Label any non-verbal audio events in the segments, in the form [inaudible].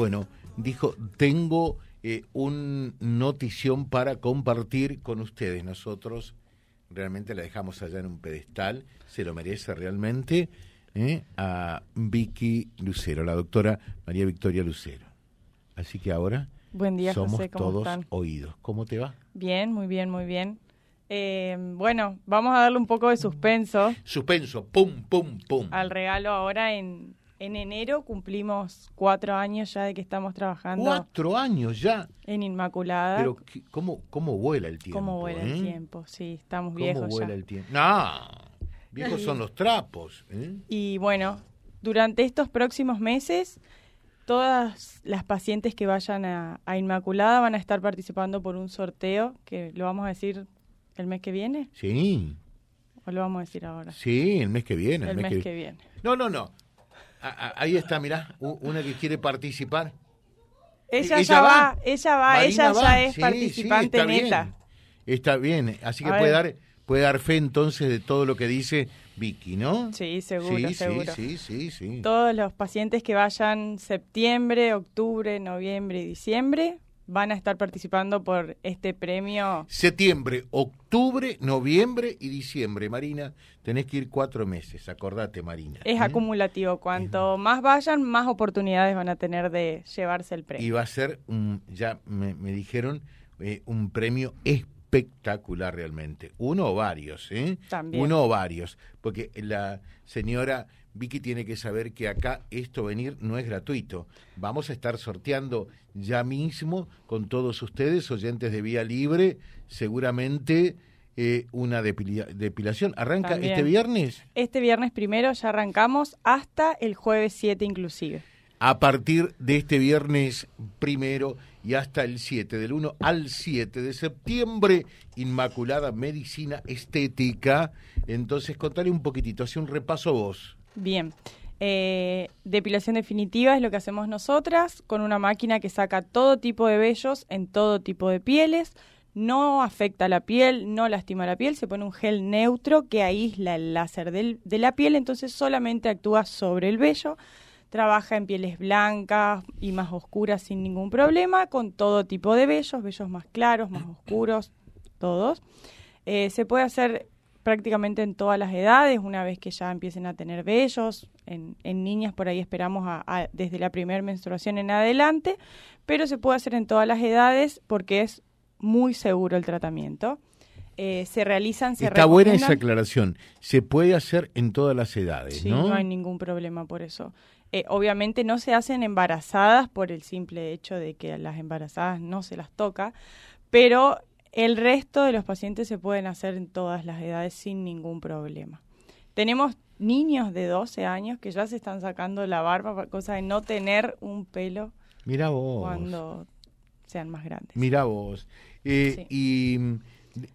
bueno, dijo, tengo eh, un notición para compartir con ustedes. Nosotros realmente la dejamos allá en un pedestal, se lo merece realmente, ¿eh? a Vicky Lucero, la doctora María Victoria Lucero. Así que ahora Buen día, somos José, ¿cómo todos están? oídos. ¿Cómo te va? Bien, muy bien, muy bien. Eh, bueno, vamos a darle un poco de suspenso Suspenso, pum, pum, pum. al regalo ahora en, en enero. Cumplimos cuatro años ya de que estamos trabajando Cuatro años ya. en Inmaculada. Pero ¿qué- ¿cómo, cómo vuela el tiempo? ¿Cómo vuela eh? el tiempo? Sí, estamos ¿Cómo viejos vuela ya. el tiempo? No, viejos son los trapos. ¿eh? Y bueno, durante estos próximos meses, todas las pacientes que vayan a, a Inmaculada van a estar participando por un sorteo que lo vamos a decir el mes que viene Sí, o lo vamos a decir ahora. sí, el mes que viene. el mes que viene. No, no, no. Ahí está, mirá, una que quiere participar. Ella, Ella ya va. va, ella va, Marina ella va. ya es Sí, participante sí, está neta. Bien. Está bien, así que puede dar, puede dar fe entonces de todo lo que dice Vicky, ¿no? Sí, seguro, sí, seguro. Sí, sí, sí, sí. Todos los pacientes que vayan septiembre, octubre, noviembre y diciembre van a estar participando por este premio. Septiembre, octubre, noviembre y diciembre, Marina. Tenés que ir cuatro meses, acordate, Marina. Es ¿eh? acumulativo. Cuanto más vayan, más oportunidades van a tener de llevarse el premio. Y va a ser, un, ya me, me dijeron, eh, un premio espectacular realmente. Uno o varios, ¿eh? También. Uno o varios. Porque la señora Vicky tiene que saber que acá esto venir no es gratuito. Vamos a estar sorteando ya mismo con todos ustedes, oyentes de Vía Libre, seguramente eh, una depila- depilación. ¿Arranca También. este viernes? Este viernes primero ya arrancamos hasta el jueves 7 inclusive. A partir de este viernes primero y hasta el 7, del 1 al 7 de septiembre, Inmaculada Medicina Estética. Entonces, contale un poquitito, hace un repaso vos. Bien. Eh, depilación definitiva es lo que hacemos nosotras con una máquina que saca todo tipo de vellos en todo tipo de pieles. No afecta la piel, no lastima la piel, se pone un gel neutro que aísla el láser de la piel, entonces solamente actúa sobre el vello. Trabaja en pieles blancas y más oscuras sin ningún problema, con todo tipo de vellos, vellos más claros, más [clears throat] oscuros, todos. Eh, se puede hacer prácticamente en todas las edades, una vez que ya empiecen a tener vellos. En, en niñas por ahí esperamos a- a- desde la primera menstruación en adelante, pero se puede hacer en todas las edades porque es muy seguro el tratamiento. Eh, se realizan, se Está buena esa aclaración. Se puede hacer en todas las edades, Sí, ¿no? no hay ningún problema por eso. Eh, obviamente no se hacen embarazadas por el simple hecho de que a las embarazadas no se las toca, pero el resto de los pacientes se pueden hacer en todas las edades sin ningún problema. Tenemos niños de 12 años que ya se están sacando la barba, por cosa de no tener un pelo Mira vos. cuando sean más grandes. Mira vos. Eh, Y mm,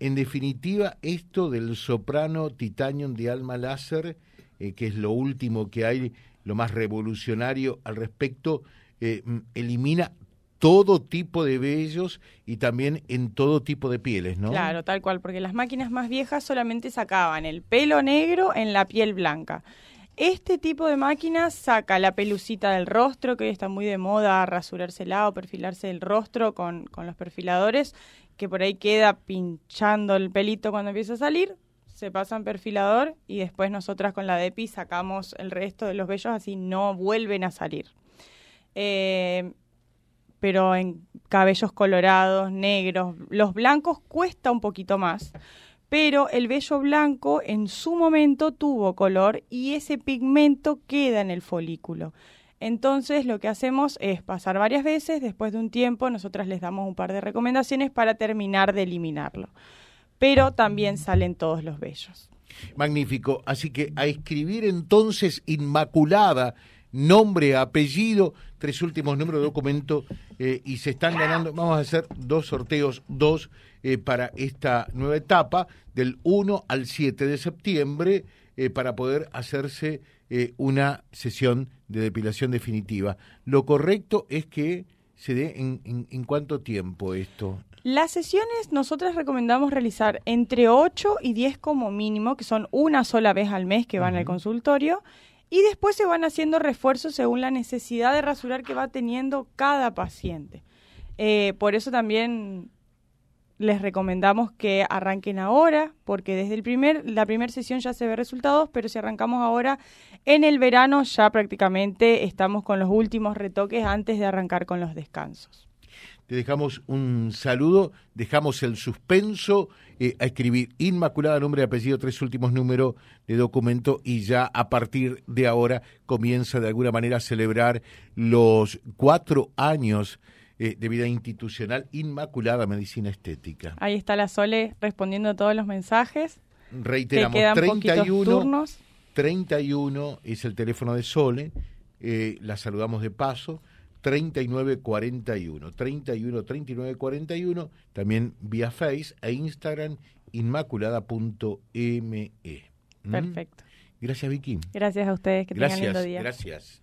en definitiva, esto del soprano titanium de alma láser, eh, que es lo último que hay, lo más revolucionario al respecto, eh, elimina todo tipo de vellos y también en todo tipo de pieles, ¿no? Claro, tal cual, porque las máquinas más viejas solamente sacaban el pelo negro en la piel blanca. Este tipo de máquina saca la pelucita del rostro, que hoy está muy de moda rasurársela o perfilarse el rostro con, con los perfiladores, que por ahí queda pinchando el pelito cuando empieza a salir, se pasa en perfilador y después nosotras con la DEPI sacamos el resto de los vellos, así no vuelven a salir. Eh, pero en cabellos colorados, negros, los blancos cuesta un poquito más, pero el vello blanco en su momento tuvo color y ese pigmento queda en el folículo. Entonces lo que hacemos es pasar varias veces, después de un tiempo nosotras les damos un par de recomendaciones para terminar de eliminarlo. Pero también salen todos los vellos. Magnífico. Así que a escribir entonces Inmaculada, nombre, apellido, tres últimos números de documento eh, y se están ganando, vamos a hacer dos sorteos, dos eh, para esta nueva etapa, del 1 al 7 de septiembre, eh, para poder hacerse una sesión de depilación definitiva. Lo correcto es que se dé en, en, en cuánto tiempo esto. Las sesiones nosotras recomendamos realizar entre 8 y 10 como mínimo, que son una sola vez al mes que van al consultorio, y después se van haciendo refuerzos según la necesidad de rasurar que va teniendo cada paciente. Eh, por eso también les recomendamos que arranquen ahora, porque desde el primer, la primera sesión ya se ve resultados, pero si arrancamos ahora, en el verano ya prácticamente estamos con los últimos retoques antes de arrancar con los descansos. Te dejamos un saludo, dejamos el suspenso eh, a escribir Inmaculada, nombre y apellido, tres últimos números de documento y ya a partir de ahora comienza de alguna manera a celebrar los cuatro años eh, de vida institucional Inmaculada Medicina Estética. Ahí está la Sole respondiendo a todos los mensajes. Reiteramos, 31, turnos. 31 es el teléfono de Sole, eh, la saludamos de paso. 3941, 31 39 41, también vía Face e Instagram inmaculada.me. ¿Mm? Perfecto. Gracias, Vicky. Gracias a ustedes, que gracias, tengan lindo día. Gracias.